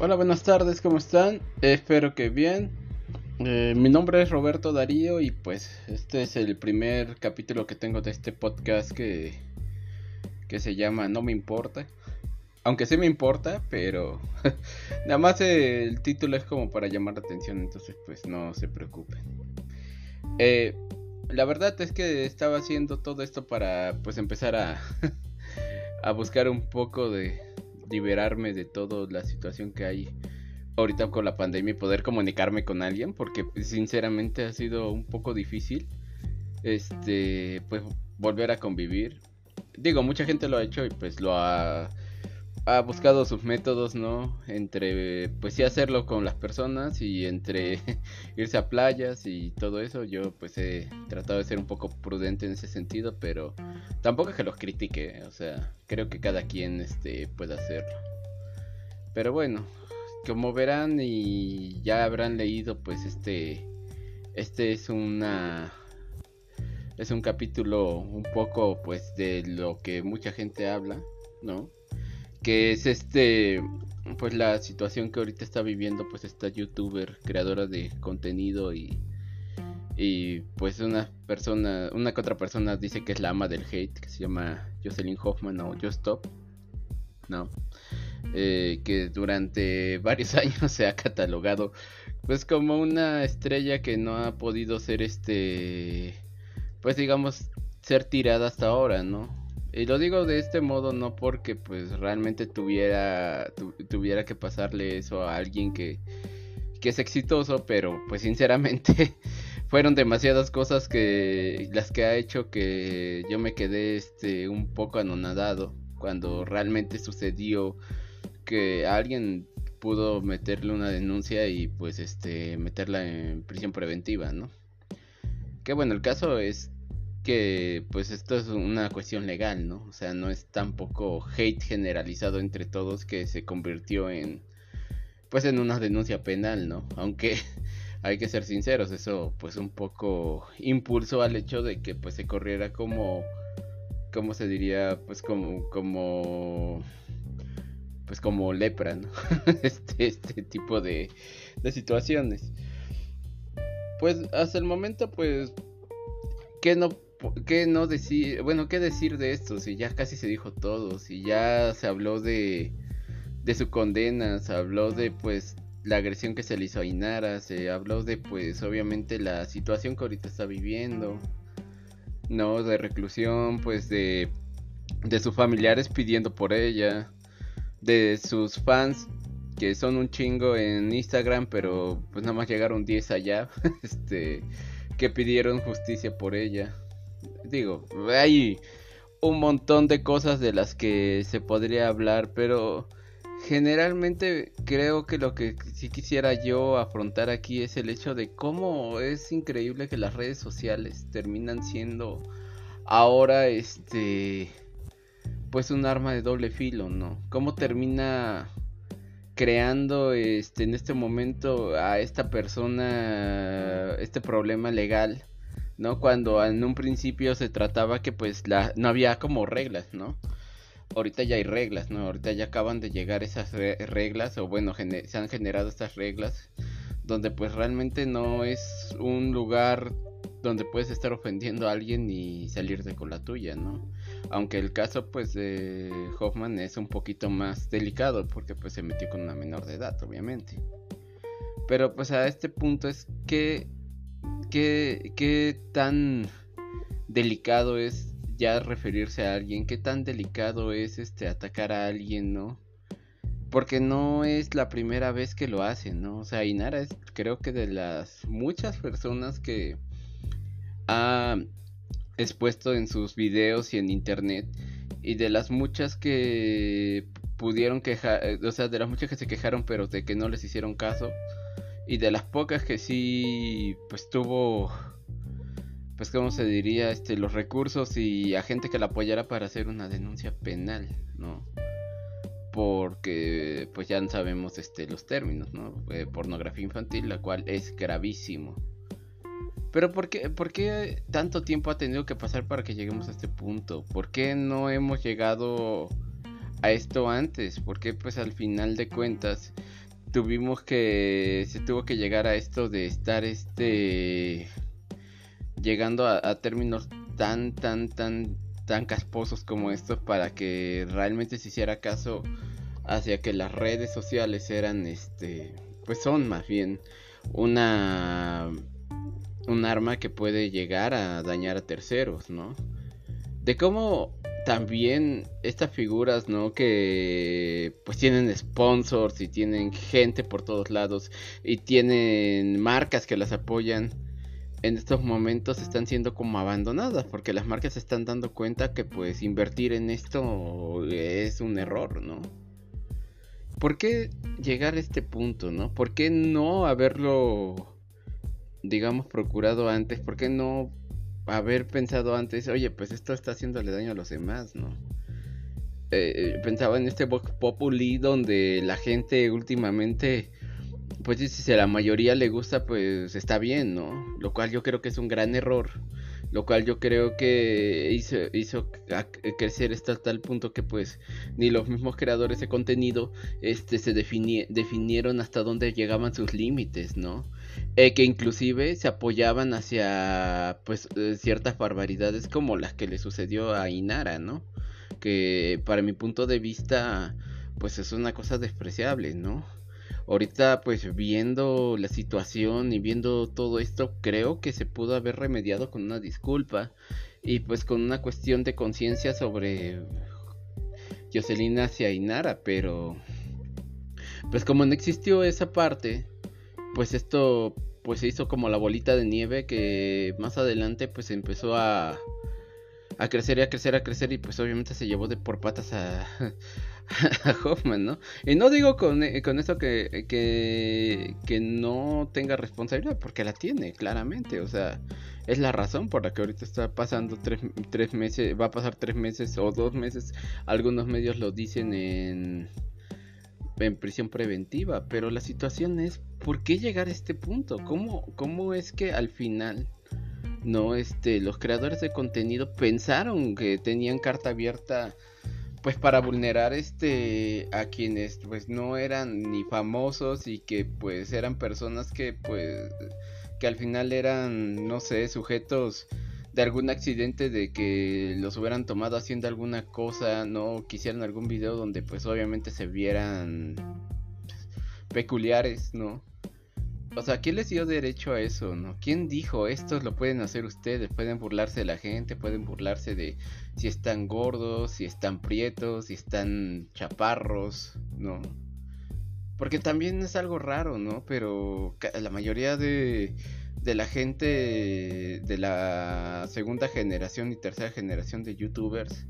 Hola, buenas tardes, ¿cómo están? espero que bien. Eh, mi nombre es Roberto Darío y pues este es el primer capítulo que tengo de este podcast que, que se llama No me importa. Aunque sí me importa, pero nada más el título es como para llamar la atención, entonces pues no se preocupen. Eh, la verdad es que estaba haciendo todo esto para pues empezar a, a buscar un poco de, liberarme de toda la situación que hay ahorita con la pandemia y poder comunicarme con alguien porque pues, sinceramente ha sido un poco difícil este pues volver a convivir. Digo mucha gente lo ha hecho y pues lo ha ha buscado sus métodos, ¿no? Entre, pues sí, hacerlo con las personas y entre irse a playas y todo eso. Yo, pues he tratado de ser un poco prudente en ese sentido, pero tampoco es que los critique, o sea, creo que cada quien, este, puede hacerlo. Pero bueno, como verán y ya habrán leído, pues este, este es una, es un capítulo un poco, pues, de lo que mucha gente habla, ¿no? Que es este pues la situación que ahorita está viviendo pues esta youtuber creadora de contenido y y pues una persona una que otra persona dice que es la ama del hate que se llama Jocelyn Hoffman o Just Stop no eh, que durante varios años se ha catalogado pues como una estrella que no ha podido ser este pues digamos ser tirada hasta ahora no y lo digo de este modo no porque pues realmente tuviera, tuviera que pasarle eso a alguien que, que es exitoso, pero pues sinceramente fueron demasiadas cosas que las que ha hecho que yo me quedé este un poco anonadado cuando realmente sucedió que alguien pudo meterle una denuncia y pues este meterla en prisión preventiva, ¿no? Que bueno, el caso es pues esto es una cuestión legal, ¿no? O sea, no es tampoco hate generalizado entre todos que se convirtió en pues en una denuncia penal, ¿no? Aunque hay que ser sinceros, eso pues un poco impulsó al hecho de que pues se corriera como ¿cómo se diría? Pues como como pues como lepra, ¿no? este este tipo de de situaciones. Pues hasta el momento pues que no ¿qué no decir? Bueno, ¿qué decir de esto? Si ya casi se dijo todo, si ya se habló de, de su condena, se habló de pues la agresión que se le hizo a Inara, se habló de pues obviamente la situación que ahorita está viviendo, ¿no? De reclusión, pues de, de sus familiares pidiendo por ella, de sus fans que son un chingo en Instagram, pero pues nada más llegaron 10 allá, este, que pidieron justicia por ella digo, hay un montón de cosas de las que se podría hablar, pero generalmente creo que lo que sí quisiera yo afrontar aquí es el hecho de cómo es increíble que las redes sociales terminan siendo ahora este pues un arma de doble filo, ¿no? Cómo termina creando este en este momento a esta persona este problema legal ¿no? Cuando en un principio se trataba que pues la, no había como reglas, ¿no? Ahorita ya hay reglas, ¿no? Ahorita ya acaban de llegar esas reglas, o bueno, se han generado estas reglas, donde pues realmente no es un lugar donde puedes estar ofendiendo a alguien y salirte con la tuya, ¿no? Aunque el caso pues de Hoffman es un poquito más delicado porque pues se metió con una menor de edad, obviamente. Pero pues a este punto es que ¿Qué, qué tan delicado es ya referirse a alguien? ¿Qué tan delicado es este atacar a alguien, no? Porque no es la primera vez que lo hacen, ¿no? O sea, Inara es creo que de las muchas personas que ha expuesto en sus videos y en internet y de las muchas que pudieron quejar, o sea, de las muchas que se quejaron pero de que no les hicieron caso y de las pocas que sí, pues tuvo, pues como se diría, este, los recursos y a gente que la apoyara para hacer una denuncia penal, ¿no? Porque, pues ya sabemos, este, los términos, ¿no? Eh, pornografía infantil, la cual es gravísimo. Pero ¿por qué, ¿por qué tanto tiempo ha tenido que pasar para que lleguemos a este punto? ¿Por qué no hemos llegado a esto antes? ¿Por qué pues al final de cuentas tuvimos que se tuvo que llegar a esto de estar este llegando a, términos tan tan tan tan casposos como estos para que realmente se hiciera caso hacia que las redes sociales eran este pues son más bien una un arma que puede llegar a dañar a terceros, ¿no? De cómo también estas figuras, ¿no? Que pues tienen sponsors y tienen gente por todos lados y tienen marcas que las apoyan. En estos momentos están siendo como abandonadas porque las marcas se están dando cuenta que pues invertir en esto es un error, ¿no? ¿Por qué llegar a este punto, no? ¿Por qué no haberlo digamos, procurado antes? ¿Por qué no haber pensado antes, oye, pues esto está haciéndole daño a los demás, ¿no? Eh, pensaba en este Vox Populi donde la gente últimamente, pues si a la mayoría le gusta, pues está bien, ¿no? Lo cual yo creo que es un gran error. Lo cual yo creo que hizo, hizo crecer hasta tal punto que pues ni los mismos creadores de contenido este, se definieron hasta dónde llegaban sus límites, ¿no? Eh, que inclusive se apoyaban hacia pues eh, ciertas barbaridades como las que le sucedió a Inara, ¿no? Que para mi punto de vista pues es una cosa despreciable, ¿no? Ahorita pues viendo la situación y viendo todo esto creo que se pudo haber remediado con una disculpa y pues con una cuestión de conciencia sobre Jocelyn hacia Inara, pero pues como no existió esa parte, pues esto pues se hizo como la bolita de nieve que más adelante pues empezó a a crecer y a crecer, a crecer y pues obviamente se llevó de por patas a, a Hoffman, ¿no? Y no digo con, eh, con esto que, que, que no tenga responsabilidad, porque la tiene, claramente, o sea, es la razón por la que ahorita está pasando tres, tres meses, va a pasar tres meses o dos meses, algunos medios lo dicen en en prisión preventiva, pero la situación es, ¿por qué llegar a este punto? ¿Cómo, cómo es que al final, no, este, los creadores de contenido pensaron que tenían carta abierta, pues para vulnerar, este, a quienes, pues no eran ni famosos y que, pues, eran personas que, pues, que al final eran, no sé, sujetos de algún accidente de que los hubieran tomado haciendo alguna cosa, no quisieran algún video donde pues obviamente se vieran peculiares, ¿no? O sea, ¿quién les dio derecho a eso, no? ¿Quién dijo esto lo pueden hacer ustedes? Pueden burlarse de la gente, pueden burlarse de si están gordos, si están prietos, si están chaparros, ¿no? Porque también es algo raro, ¿no? Pero la mayoría de de la gente de la segunda generación y tercera generación de youtubers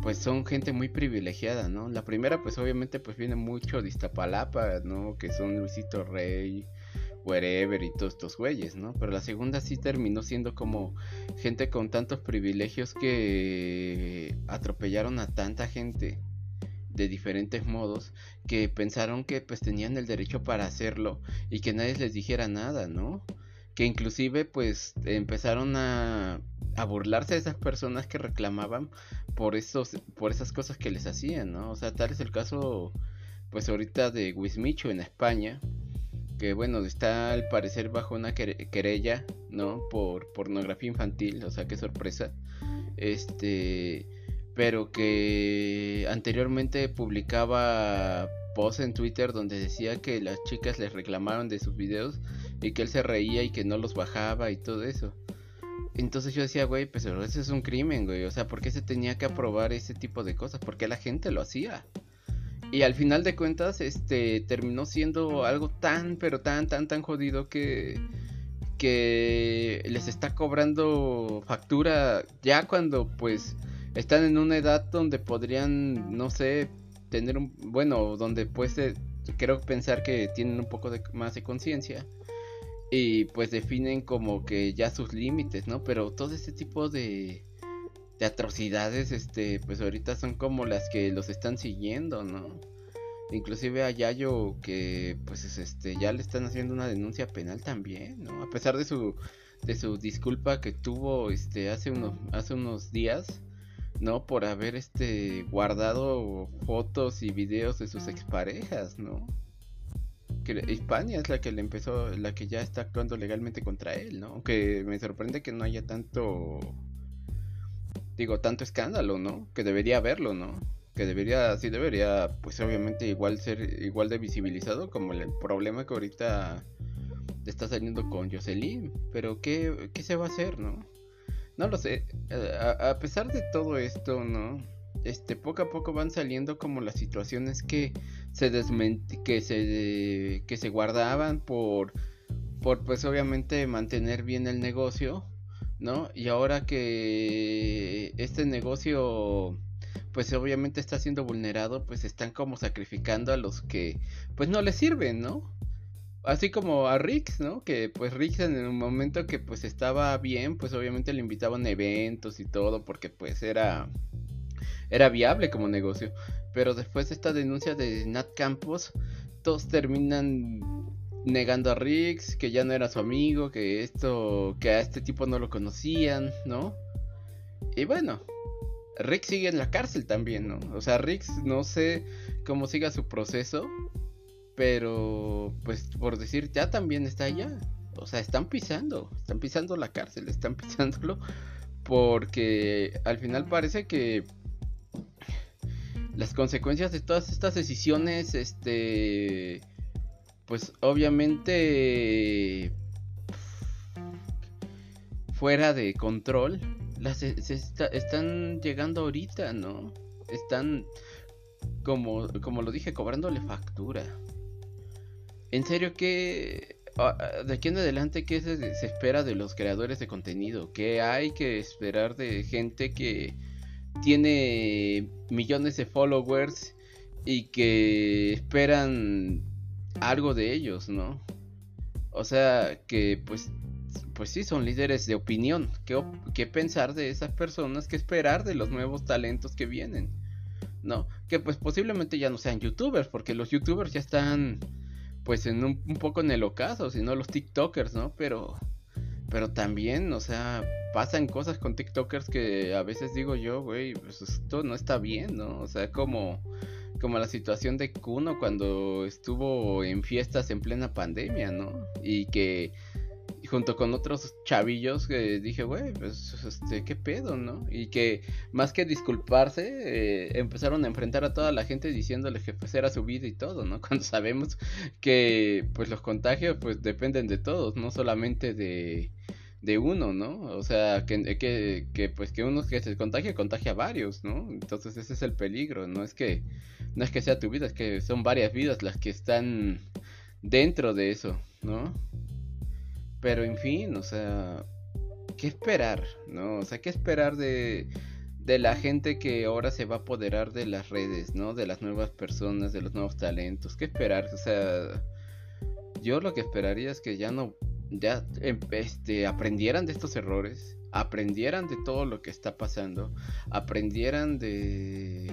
pues son gente muy privilegiada, ¿no? La primera pues obviamente pues viene mucho de Iztapalapa, ¿no? Que son Luisito Rey, Wherever y todos estos güeyes, ¿no? Pero la segunda sí terminó siendo como gente con tantos privilegios que atropellaron a tanta gente de diferentes modos que pensaron que pues tenían el derecho para hacerlo y que nadie les dijera nada, ¿no? Que inclusive pues empezaron a, a burlarse de esas personas que reclamaban por esos por esas cosas que les hacían, ¿no? O sea, tal es el caso pues ahorita de Wismicho en España, que bueno, está al parecer bajo una querella, ¿no? Por pornografía infantil, o sea, qué sorpresa. Este, pero que anteriormente publicaba posts en Twitter donde decía que las chicas les reclamaron de sus videos y que él se reía y que no los bajaba y todo eso. Entonces yo decía, güey, pues eso es un crimen, güey. O sea, ¿por qué se tenía que aprobar ese tipo de cosas? Porque la gente lo hacía. Y al final de cuentas, este, terminó siendo algo tan, pero tan, tan, tan jodido que, que les está cobrando factura ya cuando, pues, están en una edad donde podrían, no sé, tener un, bueno, donde pues, creo pensar que tienen un poco de, más de conciencia y pues definen como que ya sus límites, ¿no? Pero todo este tipo de, de atrocidades, este, pues ahorita son como las que los están siguiendo, ¿no? Inclusive a Yayo que pues este ya le están haciendo una denuncia penal también, ¿no? A pesar de su de su disculpa que tuvo este hace unos hace unos días, ¿no? Por haber este guardado fotos y videos de sus exparejas, ¿no? Hispania es la que le empezó, la que ya está actuando legalmente contra él, ¿no? Aunque me sorprende que no haya tanto, digo, tanto escándalo, ¿no? Que debería haberlo, ¿no? Que debería, sí debería, pues obviamente igual ser igual de visibilizado como el problema que ahorita está saliendo con Jocelyn. Pero ¿qué, qué se va a hacer, no? No lo sé. A pesar de todo esto, ¿no? este, poco a poco van saliendo como las situaciones que se que se que se guardaban por por pues obviamente mantener bien el negocio, ¿no? Y ahora que este negocio pues obviamente está siendo vulnerado, pues están como sacrificando a los que pues no les sirven, ¿no? Así como a Rix, ¿no? Que pues Rix en el momento que pues estaba bien, pues obviamente le invitaban a eventos y todo porque pues era era viable como negocio. Pero después de esta denuncia de Nat Campos, todos terminan negando a Riggs, que ya no era su amigo, que esto, que a este tipo no lo conocían, ¿no? Y bueno, Riggs sigue en la cárcel también, ¿no? O sea, Riggs no sé cómo siga su proceso, pero pues por decir, ya también está allá. O sea, están pisando, están pisando la cárcel, están pisándolo porque al final parece que las consecuencias de todas estas decisiones, este, pues obviamente fuera de control, las están llegando ahorita, ¿no? Están, como, como lo dije, cobrándole factura. En serio, ¿qué, de aquí en adelante, ¿qué se, se espera de los creadores de contenido? ¿Qué hay que esperar de gente que tiene millones de followers y que esperan algo de ellos, ¿no? O sea, que pues pues sí, son líderes de opinión. ¿Qué, ¿Qué, pensar de esas personas? ¿Qué esperar de los nuevos talentos que vienen? ¿No? Que pues posiblemente ya no sean youtubers, porque los youtubers ya están pues en un poco en el ocaso, sino los TikTokers, ¿no? Pero pero también, o sea, pasan cosas con TikTokers que a veces digo yo, güey, pues esto no está bien, ¿no? O sea, como, como la situación de Kuno cuando estuvo en fiestas en plena pandemia, ¿no? Y que junto con otros chavillos que dije, güey, pues este, qué pedo, ¿no? Y que más que disculparse, eh, empezaron a enfrentar a toda la gente diciéndole que pues era su vida y todo, ¿no? Cuando sabemos que pues los contagios pues dependen de todos, no solamente de, de uno, ¿no? O sea, que, que, que pues que uno que se contagia, contagia a varios, ¿no? Entonces ese es el peligro, no es que no es que sea tu vida, es que son varias vidas las que están dentro de eso, ¿no? Pero en fin, o sea, ¿qué esperar? ¿No? O sea, ¿qué esperar de, de la gente que ahora se va a apoderar de las redes, ¿no? De las nuevas personas, de los nuevos talentos. ¿Qué esperar? O sea, yo lo que esperaría es que ya no, ya em, este, aprendieran de estos errores, aprendieran de todo lo que está pasando, aprendieran de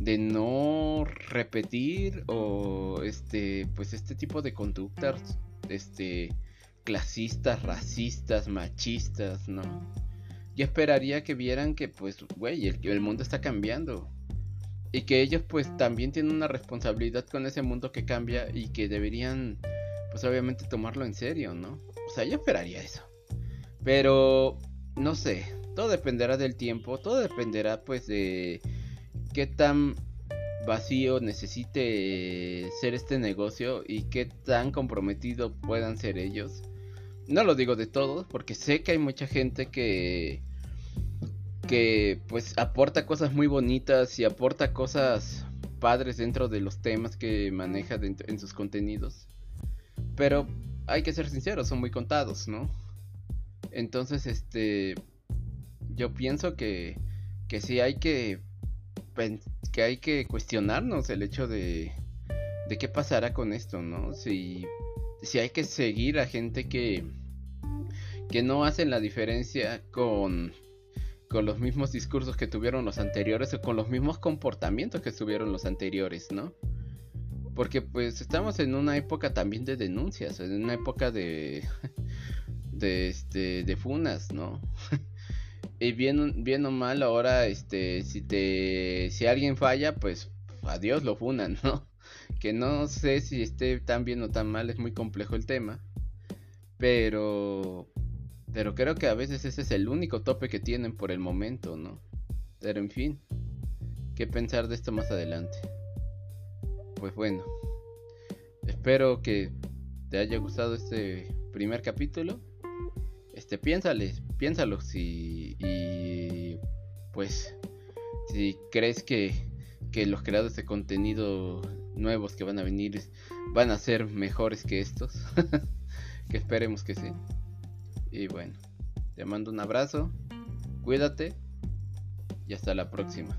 de no repetir o este pues este tipo de conductas este clasistas, racistas, machistas, ¿no? Yo esperaría que vieran que, pues, güey, el, el mundo está cambiando. Y que ellos, pues, también tienen una responsabilidad con ese mundo que cambia y que deberían, pues, obviamente tomarlo en serio, ¿no? O sea, yo esperaría eso. Pero, no sé, todo dependerá del tiempo, todo dependerá, pues, de qué tan vacío necesite ser este negocio y qué tan comprometido puedan ser ellos no lo digo de todos, porque sé que hay mucha gente que que pues aporta cosas muy bonitas y aporta cosas padres dentro de los temas que maneja en sus contenidos. Pero hay que ser sinceros, son muy contados, ¿no? Entonces, este yo pienso que que sí hay que que hay que cuestionarnos el hecho de de qué pasará con esto, ¿no? Si si hay que seguir a gente que, que no hacen la diferencia con, con los mismos discursos que tuvieron los anteriores o con los mismos comportamientos que tuvieron los anteriores, ¿no? Porque pues estamos en una época también de denuncias, en una época de de este de funas, ¿no? y bien, bien o mal ahora este si te si alguien falla, pues adiós lo funan, ¿no? que no sé si esté tan bien o tan mal, es muy complejo el tema, pero pero creo que a veces ese es el único tope que tienen por el momento, ¿no? Pero en fin, ¿qué pensar de esto más adelante? Pues bueno, espero que te haya gustado este primer capítulo. Este, piénsale, piénsalo si y pues si crees que, que los creadores de contenido nuevos que van a venir van a ser mejores que estos. que esperemos que sí. Y bueno, te mando un abrazo, cuídate y hasta la próxima.